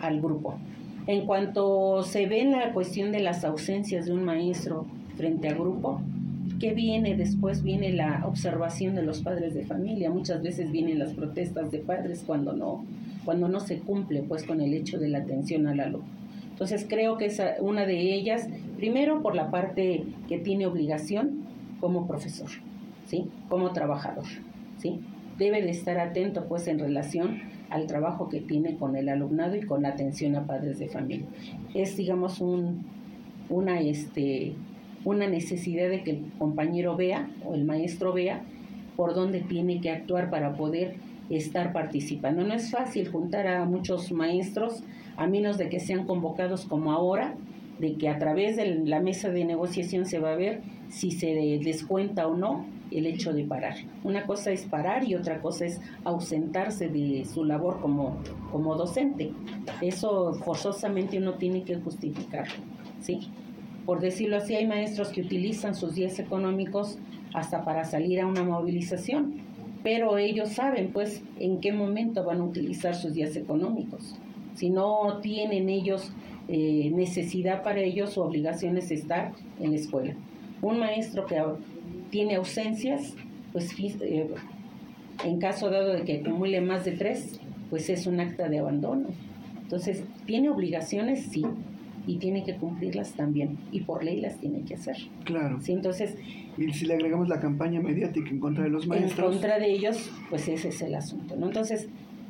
al grupo. En cuanto se ve la cuestión de las ausencias de un maestro frente al grupo, ¿Qué viene después? Viene la observación de los padres de familia. Muchas veces vienen las protestas de padres cuando no, cuando no se cumple pues con el hecho de la atención al alumno. Entonces creo que es una de ellas, primero por la parte que tiene obligación como profesor, ¿sí? Como trabajador, ¿sí? Debe de estar atento pues en relación al trabajo que tiene con el alumnado y con la atención a padres de familia. Es digamos un, una este una necesidad de que el compañero vea o el maestro vea por dónde tiene que actuar para poder estar participando. No es fácil juntar a muchos maestros, a menos de que sean convocados como ahora, de que a través de la mesa de negociación se va a ver si se descuenta o no el hecho de parar. Una cosa es parar y otra cosa es ausentarse de su labor como, como docente. Eso forzosamente uno tiene que justificarlo, ¿sí? Por decirlo así, hay maestros que utilizan sus días económicos hasta para salir a una movilización, pero ellos saben pues en qué momento van a utilizar sus días económicos. Si no tienen ellos eh, necesidad para ellos, su obligación es estar en la escuela. Un maestro que tiene ausencias, pues eh, en caso dado de que acumule más de tres, pues es un acta de abandono. Entonces, ¿tiene obligaciones? Sí, y tiene que cumplirlas también y por ley las tiene que hacer. Claro. ¿Sí? Entonces, y si le agregamos la campaña mediática en contra de los maestros. En contra de ellos, pues ese es el asunto, ¿no? Entonces,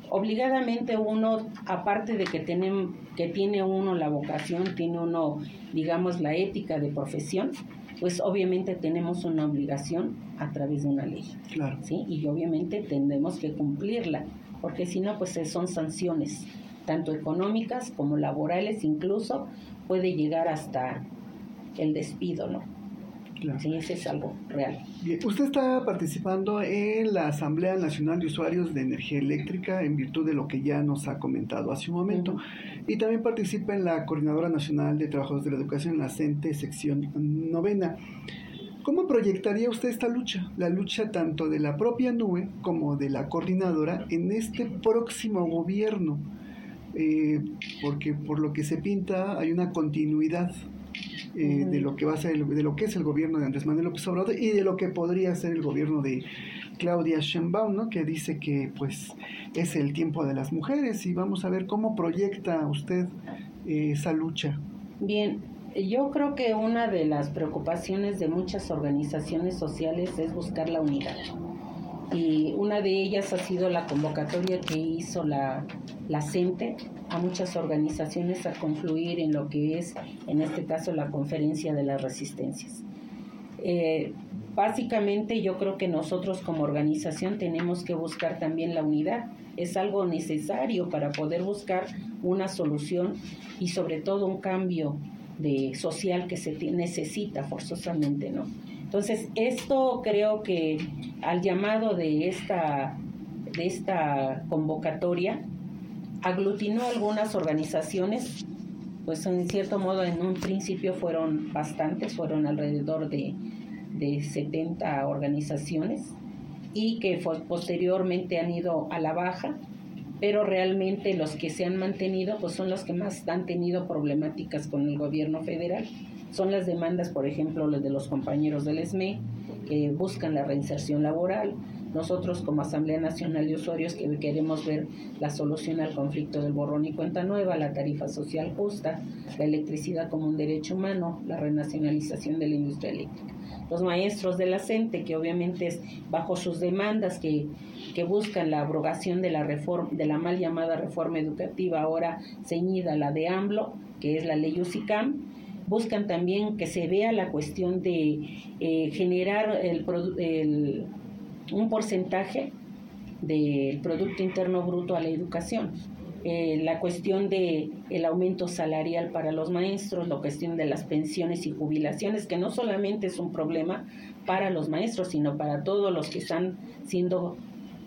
obligadamente uno, aparte de que tiene, que tiene uno la vocación, tiene uno, digamos, la ética de profesión, pues obviamente tenemos una obligación a través de una ley. Claro. ¿sí? Y obviamente tendremos que cumplirla, porque si no, pues son sanciones tanto económicas como laborales, incluso puede llegar hasta el despido, ¿no? Claro. Sí, ese es algo real. Usted está participando en la Asamblea Nacional de Usuarios de Energía Eléctrica en virtud de lo que ya nos ha comentado hace un momento y también participa en la Coordinadora Nacional de Trabajadores de la Educación, la CENTE, sección novena. ¿Cómo proyectaría usted esta lucha, la lucha tanto de la propia NUE como de la coordinadora en este próximo gobierno? Eh, porque por lo que se pinta hay una continuidad eh, de lo que va a ser de lo que es el gobierno de Andrés Manuel López Obrador y de lo que podría ser el gobierno de Claudia Sheinbaum, ¿no? que dice que pues es el tiempo de las mujeres y vamos a ver cómo proyecta usted eh, esa lucha. Bien, yo creo que una de las preocupaciones de muchas organizaciones sociales es buscar la unidad y una de ellas ha sido la convocatoria que hizo la, la CENTE a muchas organizaciones a confluir en lo que es, en este caso, la Conferencia de las Resistencias. Eh, básicamente yo creo que nosotros como organización tenemos que buscar también la unidad. Es algo necesario para poder buscar una solución y sobre todo un cambio de social que se necesita forzosamente, ¿no? Entonces, esto creo que al llamado de esta, de esta convocatoria, aglutinó algunas organizaciones, pues en cierto modo en un principio fueron bastantes, fueron alrededor de, de 70 organizaciones y que posteriormente han ido a la baja, pero realmente los que se han mantenido pues son los que más han tenido problemáticas con el gobierno federal son las demandas, por ejemplo, las de los compañeros del ESME, que buscan la reinserción laboral. Nosotros como Asamblea Nacional de Usuarios que queremos ver la solución al conflicto del borrón y cuenta nueva, la tarifa social justa, la electricidad como un derecho humano, la renacionalización de la industria eléctrica. Los maestros de la CENTE, que obviamente es bajo sus demandas que, que buscan la abrogación de la, reforma, de la mal llamada reforma educativa, ahora ceñida la de AMLO, que es la ley USICAM, buscan también que se vea la cuestión de eh, generar el, un porcentaje del Producto Interno Bruto a la educación. Eh, la cuestión de el aumento salarial para los maestros, la cuestión de las pensiones y jubilaciones, que no solamente es un problema para los maestros, sino para todos los que están siendo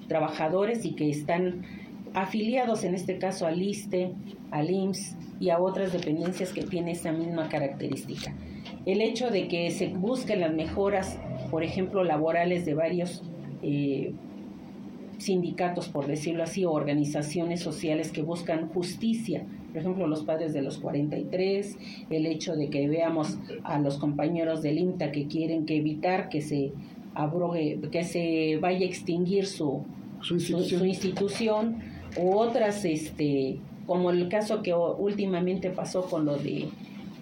trabajadores y que están afiliados en este caso al ISTE, al IMSS, y a otras dependencias que tiene esa misma característica. El hecho de que se busquen las mejoras, por ejemplo, laborales de varios eh, sindicatos, por decirlo así, o organizaciones sociales que buscan justicia. Por ejemplo, los padres de los 43, el hecho de que veamos a los compañeros del IMTA que quieren que evitar que se abrogue, que se vaya a extinguir su, Su institución. su institución, u otras, este, como el caso que últimamente pasó con lo de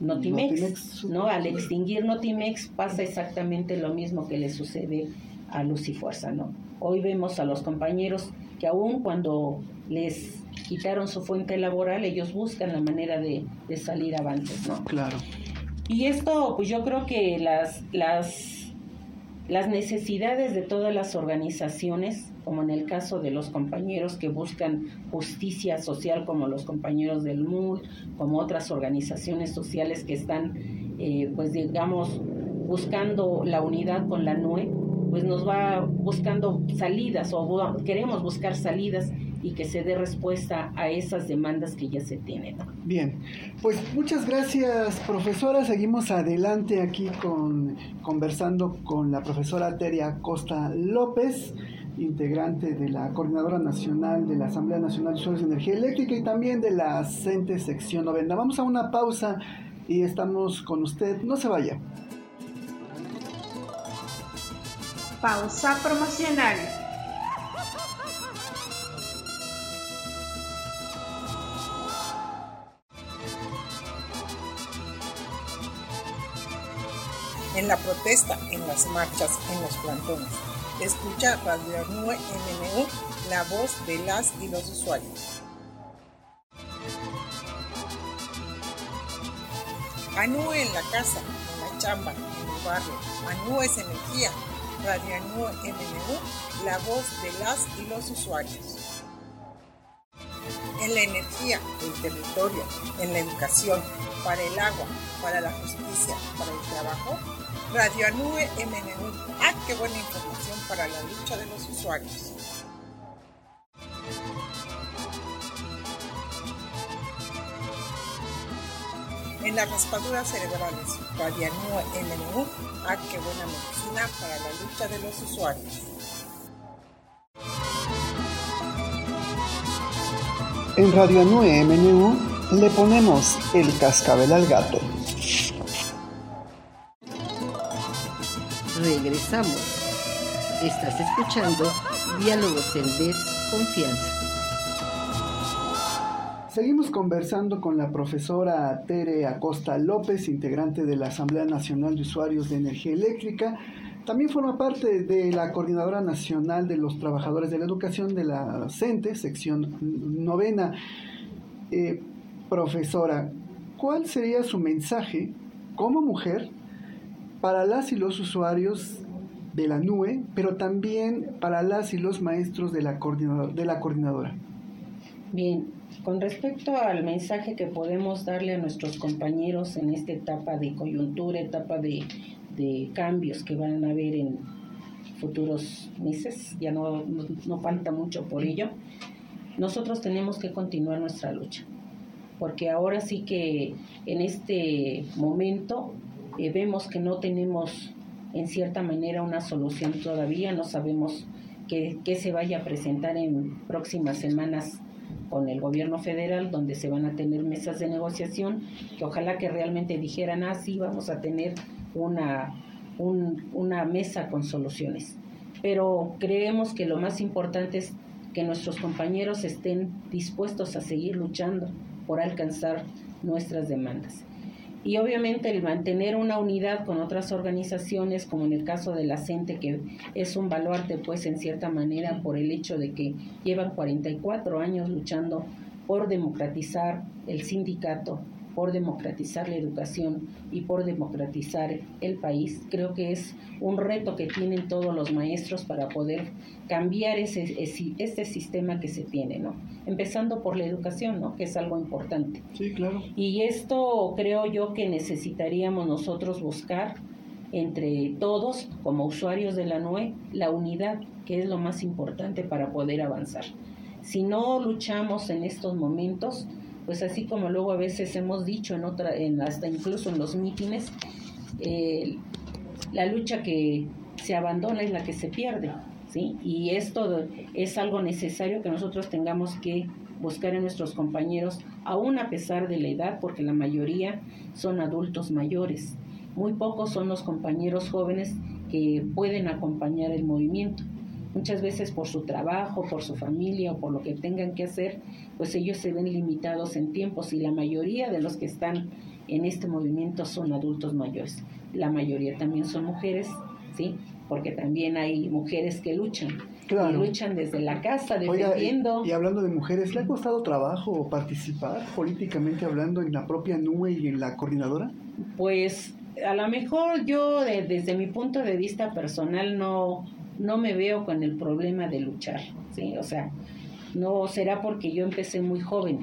Notimex, Notimex. ¿no? Al extinguir Notimex pasa exactamente lo mismo que le sucede a Luz y Fuerza, ¿no? Hoy vemos a los compañeros que aún cuando les quitaron su fuente laboral, ellos buscan la manera de, de salir avantes, ¿no? Claro. Y esto, pues yo creo que las, las, las necesidades de todas las organizaciones, como en el caso de los compañeros que buscan justicia social, como los compañeros del MUL, como otras organizaciones sociales que están, eh, pues digamos, buscando la unidad con la NUE, pues nos va buscando salidas o queremos buscar salidas y que se dé respuesta a esas demandas que ya se tienen. Bien, pues muchas gracias profesora. Seguimos adelante aquí con conversando con la profesora Teria Costa López, integrante de la Coordinadora Nacional de la Asamblea Nacional de Usuarios de Energía Eléctrica y también de la CENTE Sección Novena. Vamos a una pausa y estamos con usted. No se vaya. Pausa promocional. En la protesta, en las marchas, en los plantones. Escucha Radio Nue MNU, la voz de las y los usuarios. Anue en la casa, en la chamba, en el barrio. Anue es energía. Radio Anue MNU, la voz de las y los usuarios. En la energía, el territorio, en la educación, para el agua, para la justicia, para el trabajo. Radio Anue MNU. ¡Ah, qué buena información para la lucha de los usuarios! En las raspaduras cerebrales, Radianue MNU, ¡ah, qué buena medicina para la lucha de los usuarios! En Radio Anue MNU le ponemos el cascabel al gato. Regresamos. Estás escuchando Diálogos en Desconfianza. Seguimos conversando con la profesora Tere Acosta López, integrante de la Asamblea Nacional de Usuarios de Energía Eléctrica. También forma parte de la Coordinadora Nacional de los Trabajadores de la Educación de la CENTE, sección novena. Eh, profesora, ¿cuál sería su mensaje como mujer para las y los usuarios de la NUE, pero también para las y los maestros de la, coordinador- de la coordinadora? Bien, con respecto al mensaje que podemos darle a nuestros compañeros en esta etapa de coyuntura, etapa de, de cambios que van a haber en futuros meses, ya no, no, no falta mucho por ello, nosotros tenemos que continuar nuestra lucha, porque ahora sí que en este momento eh, vemos que no tenemos en cierta manera una solución todavía, no sabemos qué, qué se vaya a presentar en próximas semanas con el gobierno federal, donde se van a tener mesas de negociación, que ojalá que realmente dijeran, ah, sí, vamos a tener una, un- una mesa con soluciones. Pero creemos que lo más importante es que nuestros compañeros estén dispuestos a seguir luchando por alcanzar nuestras demandas. Y obviamente el mantener una unidad con otras organizaciones, como en el caso de la CENTE, que es un baluarte, pues en cierta manera, por el hecho de que llevan 44 años luchando por democratizar el sindicato, por democratizar la educación y por democratizar el país. Creo que es un reto que tienen todos los maestros para poder cambiar ese, ese- este sistema que se tiene, ¿no? Empezando por la educación, ¿no? Que es algo importante. Sí, claro. Y esto creo yo que necesitaríamos nosotros buscar entre todos, como usuarios de la NUE, la unidad, que es lo más importante para poder avanzar. Si no luchamos en estos momentos, pues así como luego a veces hemos dicho en otra, en hasta incluso en los mítines, eh, la lucha que se abandona es la que se pierde. ¿sí? Y esto es algo necesario que nosotros tengamos que buscar en nuestros compañeros, aún a pesar de la edad, porque la mayoría son adultos mayores. Muy pocos son los compañeros jóvenes que pueden acompañar el movimiento. Muchas veces por su trabajo, por su familia o por lo que tengan que hacer, pues ellos se ven limitados en tiempos y la mayoría de los que están en este movimiento son adultos mayores. La mayoría también son mujeres, ¿sí? Porque también hay mujeres que luchan. Y luchan desde la casa, defendiendo. y, hablando de mujeres, ¿le ha costado trabajo participar políticamente hablando en la propia NUE y en la coordinadora? Pues a lo mejor yo desde mi punto de vista personal no, no me veo con el problema de luchar, ¿sí? O sea, no será porque yo empecé muy joven,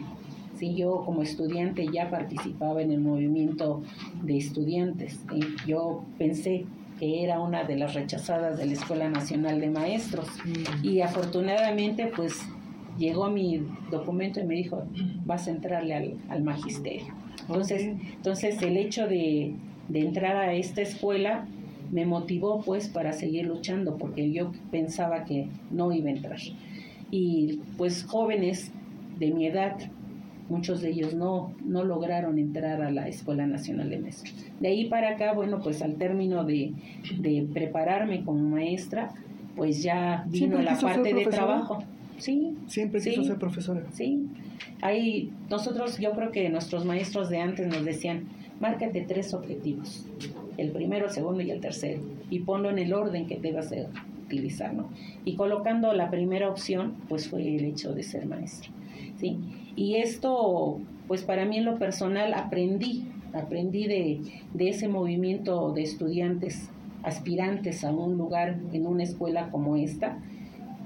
¿sí? Yo como estudiante ya participaba en el movimiento de estudiantes, yo pensé que era una de las rechazadas de la Escuela Nacional de Maestros mm. y afortunadamente pues llegó mi documento y me dijo, vas a entrarle al, al magisterio. Entonces, entonces el hecho de, de entrar a esta escuela me motivó pues para seguir luchando porque yo pensaba que no iba a entrar. Y pues jóvenes de mi edad, muchos de ellos no, no lograron entrar a la Escuela Nacional de Maestros. De ahí para acá, bueno, pues al término de, de prepararme como maestra, pues ya vino la parte de trabajo. Sí. Siempre quiso ser profesora. Sí. Ahí nosotros, yo creo que nuestros maestros de antes nos decían, márcate tres objetivos, el primero, el segundo y el tercero, y ponlo en el orden que debas de utilizar, ¿no? Y colocando la primera opción, pues fue el hecho de ser maestro, ¿sí? Y esto, pues para mí en lo personal aprendí, aprendí de ese movimiento de estudiantes aspirantes a un lugar en una escuela como esta,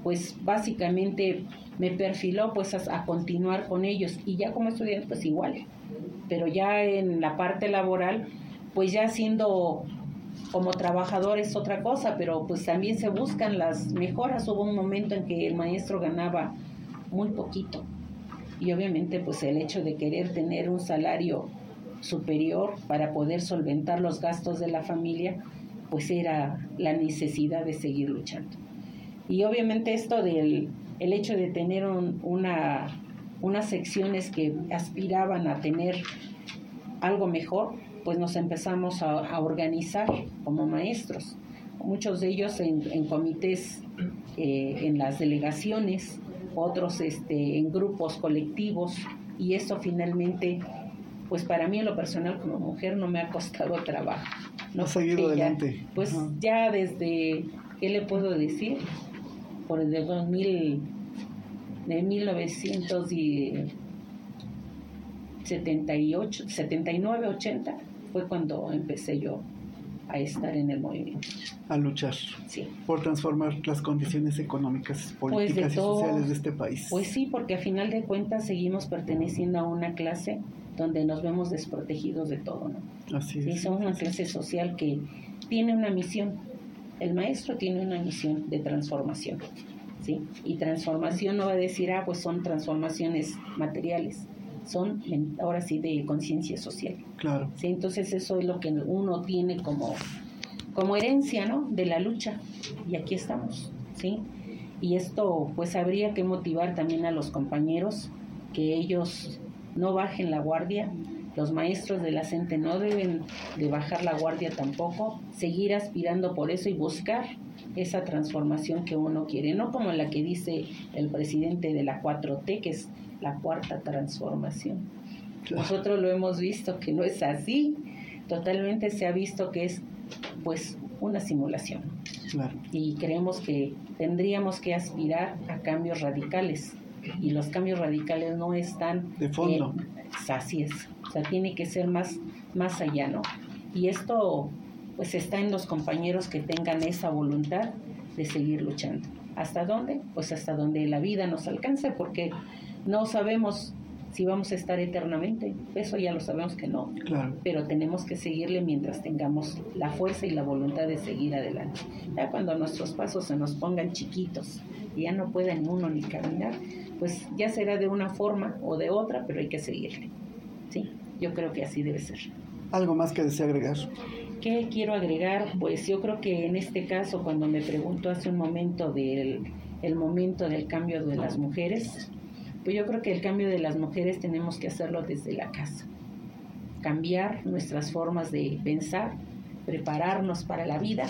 pues básicamente me perfiló pues a, a, continuar con ellos y ya como estudiante pues igual pero ya en la parte laboral, pues ya siendo como trabajador es otra cosa, pero pues también se buscan las mejoras. Hubo un momento en que el maestro ganaba muy poquito y obviamente pues el hecho de querer tener un salario superior para poder solventar los gastos de la familia, pues era la necesidad de seguir luchando. Y obviamente esto del el hecho de tener una unas secciones que aspiraban a tener algo mejor, pues nos empezamos a, organizar como maestros. Muchos de ellos en, comités, eh, en las delegaciones, otros este, en grupos colectivos, y eso finalmente, pues para mí en lo personal como mujer no me ha costado trabajo. No seguir adelante. pues ya desde, ¿qué le puedo decir? Por el 2000 de 1978, 79, 80 fue cuando empecé yo a estar en el movimiento. A luchar. Sí. Por transformar las condiciones económicas, pues políticas y sociales de este país. Pues sí, porque a final de cuentas seguimos perteneciendo a una clase donde nos vemos desprotegidos de todo, ¿no? Así es. Y somos una clase social que tiene una misión. El maestro tiene una misión de transformación. Y transformación no va a decir, ah, pues son transformaciones materiales, son ahora sí de conciencia social. Claro. ¿sí? Entonces eso es lo que uno tiene como, como herencia, ¿no? De la lucha. Y aquí estamos, ¿sí? Y esto pues habría que motivar también a los compañeros que ellos no bajen la guardia, los maestros de la CENTE no deben de bajar la guardia tampoco, seguir aspirando por eso y buscar esa transformación que uno quiere, no como la que dice el presidente de la 4T, que es la cuarta transformación. Nosotros lo hemos visto que no es así, totalmente se ha visto que es pues una simulación. Y creemos que tendríamos que aspirar a cambios radicales y los cambios radicales no están de fondo. así es, o sea, tiene que ser más más allá, ¿no? Y esto pues está en los compañeros que tengan esa voluntad de seguir luchando. ¿Hasta dónde? Pues hasta donde la vida nos alcance, porque no sabemos si vamos a estar eternamente. Eso ya lo sabemos que no. Pero tenemos que seguirle mientras tengamos la fuerza y la voluntad de seguir adelante. Ya cuando nuestros pasos se nos pongan chiquitos y ya no pueda ni uno ni caminar, pues ya será de una forma o de otra, pero hay que seguirle. Yo creo que así debe ser. ¿Algo más que desea agregar? ¿Qué quiero agregar? Pues yo creo que en este caso, cuando me preguntó hace un momento del el momento del cambio de las mujeres, pues yo creo que el cambio de las mujeres tenemos que hacerlo desde la casa. Cambiar nuestras formas de pensar, prepararnos para la vida,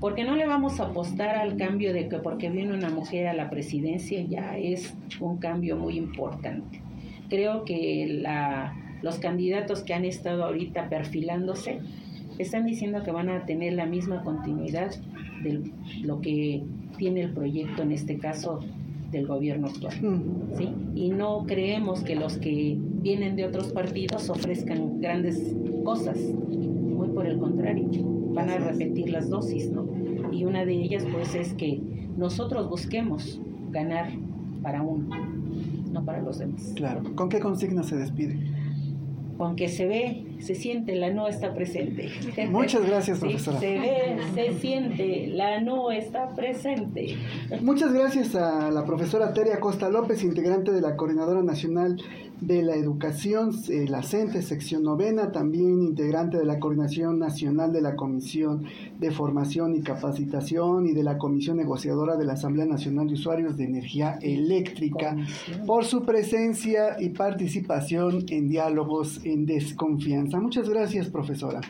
porque no le vamos a apostar al cambio de que porque viene una mujer a la presidencia ya es un cambio muy importante. Creo que la, los candidatos que han estado ahorita perfilándose están diciendo que van a tener la misma continuidad de lo que tiene el proyecto, en este caso del gobierno actual. ¿sí? Y no creemos que los que vienen de otros partidos ofrezcan grandes cosas, muy por el contrario, van a repetir las dosis, ¿no? Y una de ellas pues es que nosotros busquemos ganar para uno, no para los demás. Claro. ¿Con qué consigna se despide? Aunque se ve, se siente, la no está presente. Muchas gracias, profesora. se ve, se siente, la no está presente. Muchas gracias a la profesora Teria Costa López, integrante de la Coordinadora Nacional de la Educación, eh, la CENTE, sección novena, también integrante de la Coordinación Nacional de la Comisión de Formación y Capacitación y de la Comisión Negociadora de la Asamblea Nacional de Usuarios de Energía Eléctrica, por su presencia y participación en diálogos en desconfianza. Muchas gracias, profesora.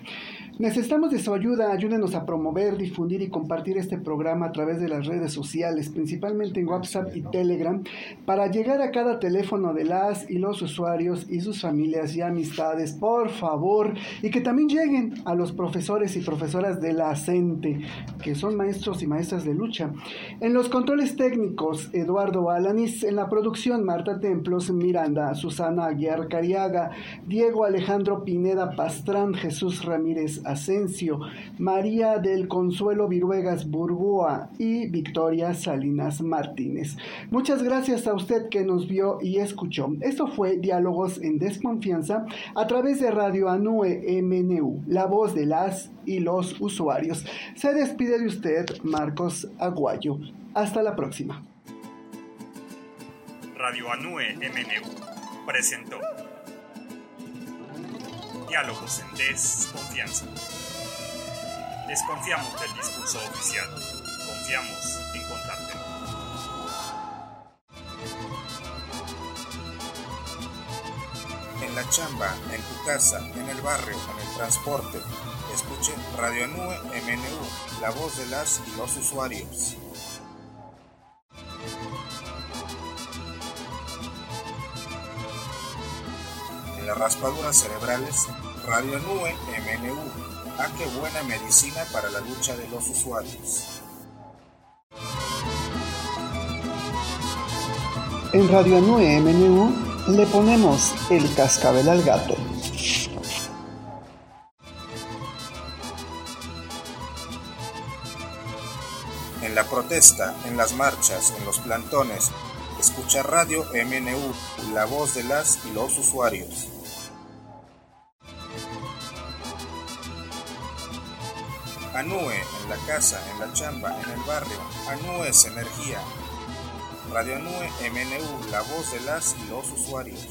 Necesitamos de su ayuda, ayúdenos a promover, difundir y compartir este programa a través de las redes sociales, principalmente en WhatsApp y Telegram, para llegar a cada teléfono de las y los usuarios y sus familias y amistades, por favor, y que también lleguen a los profesores y profesoras de la CENTE, que son maestros y maestras de lucha. En los controles técnicos, Eduardo Alanis, en la producción, Marta Templos, Miranda, Susana Aguiar Cariaga, Diego Alejandro Pineda Pastrán, Jesús Ramírez Asensio, María del Consuelo Viruegas Burgoa y Victoria Salinas Martínez. Muchas gracias a usted que nos vio y escuchó. Esto fue Diálogos en Desconfianza a través de Radio Anue MNU, la voz de las y los usuarios. Se despide de usted, Marcos Aguayo. Hasta la próxima. Radio Anue MNU presentó Diálogos en desconfianza. Desconfiamos del discurso oficial. Confiamos en contarte. En la chamba, en tu casa, en el barrio, en el transporte. Escuche Radio Nube MNU, la voz de las y los usuarios. En las raspaduras cerebrales, Radio Nube MNU. Ah, qué buena medicina para la lucha de los usuarios. En Radio Anue MNU le ponemos el cascabel al gato. En la protesta, en las marchas, en los plantones, escucha Radio MNU, la voz de las y los usuarios. Anue, en la casa, en la chamba, en el barrio. Anue es energía. Radio Anue MNU, la voz de las y los usuarios.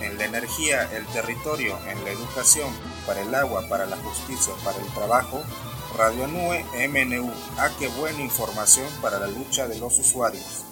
En la energía, el territorio, en la educación, para el agua, para la justicia, para el trabajo, Radio Anue MNU. Ah, qué buena información para la lucha de los usuarios.